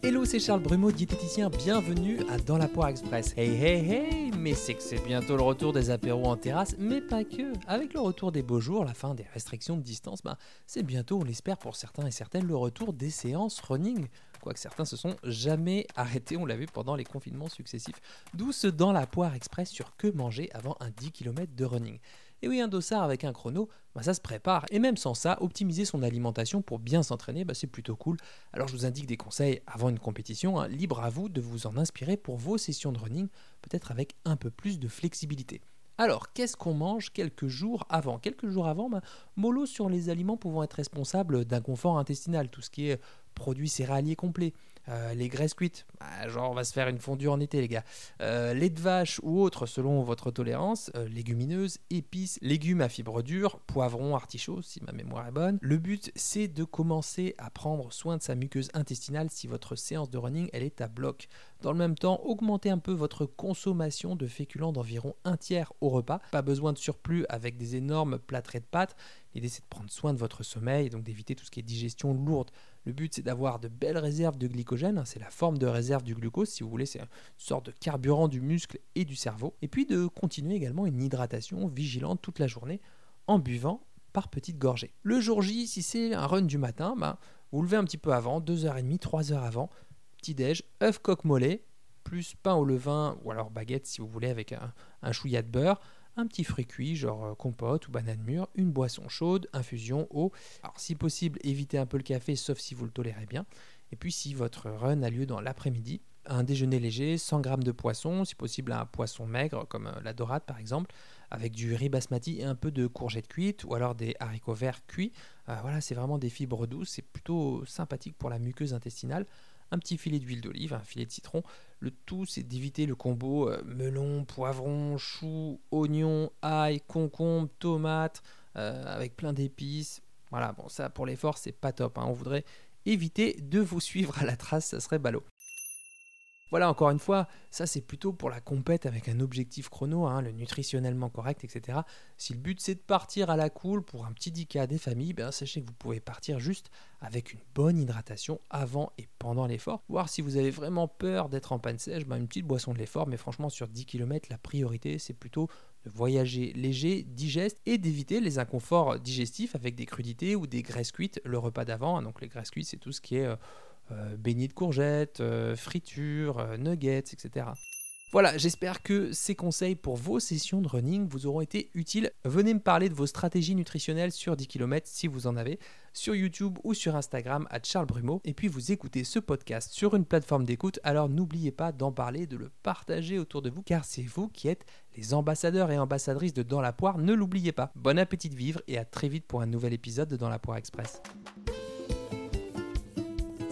Hello, c'est Charles Brumeau, diététicien. Bienvenue à Dans la Poire Express. Hey, hey, hey, mais c'est que c'est bientôt le retour des apéros en terrasse, mais pas que. Avec le retour des beaux jours, la fin des restrictions de distance, ben, c'est bientôt, on l'espère pour certains et certaines, le retour des séances running. Quoique certains se sont jamais arrêtés, on l'a vu pendant les confinements successifs. D'où ce Dans la Poire Express sur que manger avant un 10 km de running. Et oui, un dossard avec un chrono, bah, ça se prépare. Et même sans ça, optimiser son alimentation pour bien s'entraîner, bah, c'est plutôt cool. Alors je vous indique des conseils avant une compétition, hein. libre à vous de vous en inspirer pour vos sessions de running, peut-être avec un peu plus de flexibilité. Alors, qu'est-ce qu'on mange quelques jours avant? Quelques jours avant, bah, mollo sur les aliments pouvant être responsables d'un confort intestinal, tout ce qui est produits céréaliers complets, euh, les graisses cuites, bah, genre on va se faire une fondue en été les gars, euh, lait de vache ou autre selon votre tolérance, euh, légumineuses, épices, légumes à fibres dures, poivrons, artichauts si ma mémoire est bonne. Le but c'est de commencer à prendre soin de sa muqueuse intestinale si votre séance de running elle est à bloc. Dans le même temps, augmentez un peu votre consommation de féculents d'environ un tiers au repas. Pas besoin de surplus avec des énormes plâtrés de pâtes. L'idée c'est de prendre soin de votre sommeil et donc d'éviter tout ce qui est digestion lourde. Le but c'est d'avoir de belles réserves de glycogène, c'est la forme de réserve du glucose si vous voulez, c'est une sorte de carburant du muscle et du cerveau. Et puis de continuer également une hydratation vigilante toute la journée en buvant par petites gorgées. Le jour J, si c'est un run du matin, bah, vous levez un petit peu avant, 2h30, 3h avant, petit-déj, œuf coq mollet, plus pain au levain ou alors baguette si vous voulez avec un, un de beurre, un petit fruit cuit, genre euh, compote ou banane mûre, une boisson chaude, infusion, eau. Alors si possible, évitez un peu le café sauf si vous le tolérez bien. Et puis si votre run a lieu dans l'après-midi, un déjeuner léger, 100 g de poisson, si possible un poisson maigre comme euh, la dorade par exemple, avec du riz basmati et un peu de courgettes cuites ou alors des haricots verts cuits. Euh, voilà, c'est vraiment des fibres douces, c'est plutôt sympathique pour la muqueuse intestinale un petit filet d'huile d'olive, un filet de citron. Le tout, c'est d'éviter le combo euh, melon, poivron, chou, oignon, ail, concombre, tomate, euh, avec plein d'épices. Voilà, bon, ça pour l'effort, c'est pas top. Hein. On voudrait éviter de vous suivre à la trace, ça serait ballot. Voilà, encore une fois, ça c'est plutôt pour la compète avec un objectif chrono, hein, le nutritionnellement correct, etc. Si le but c'est de partir à la cool pour un petit 10K des familles, ben, sachez que vous pouvez partir juste avec une bonne hydratation avant et pendant l'effort. Voir si vous avez vraiment peur d'être en panne sèche, ben, une petite boisson de l'effort, mais franchement sur 10 km, la priorité c'est plutôt de voyager léger, digeste et d'éviter les inconforts digestifs avec des crudités ou des graisses cuites le repas d'avant. Hein. donc les graisses cuites c'est tout ce qui est... Euh, beignets de courgettes, euh, fritures, euh, nuggets, etc. Voilà, j'espère que ces conseils pour vos sessions de running vous auront été utiles. Venez me parler de vos stratégies nutritionnelles sur 10 km si vous en avez, sur YouTube ou sur Instagram à Charles Brumeau. Et puis vous écoutez ce podcast sur une plateforme d'écoute, alors n'oubliez pas d'en parler, de le partager autour de vous, car c'est vous qui êtes les ambassadeurs et ambassadrices de Dans la Poire, ne l'oubliez pas. Bon appétit de vivre et à très vite pour un nouvel épisode de Dans la Poire Express.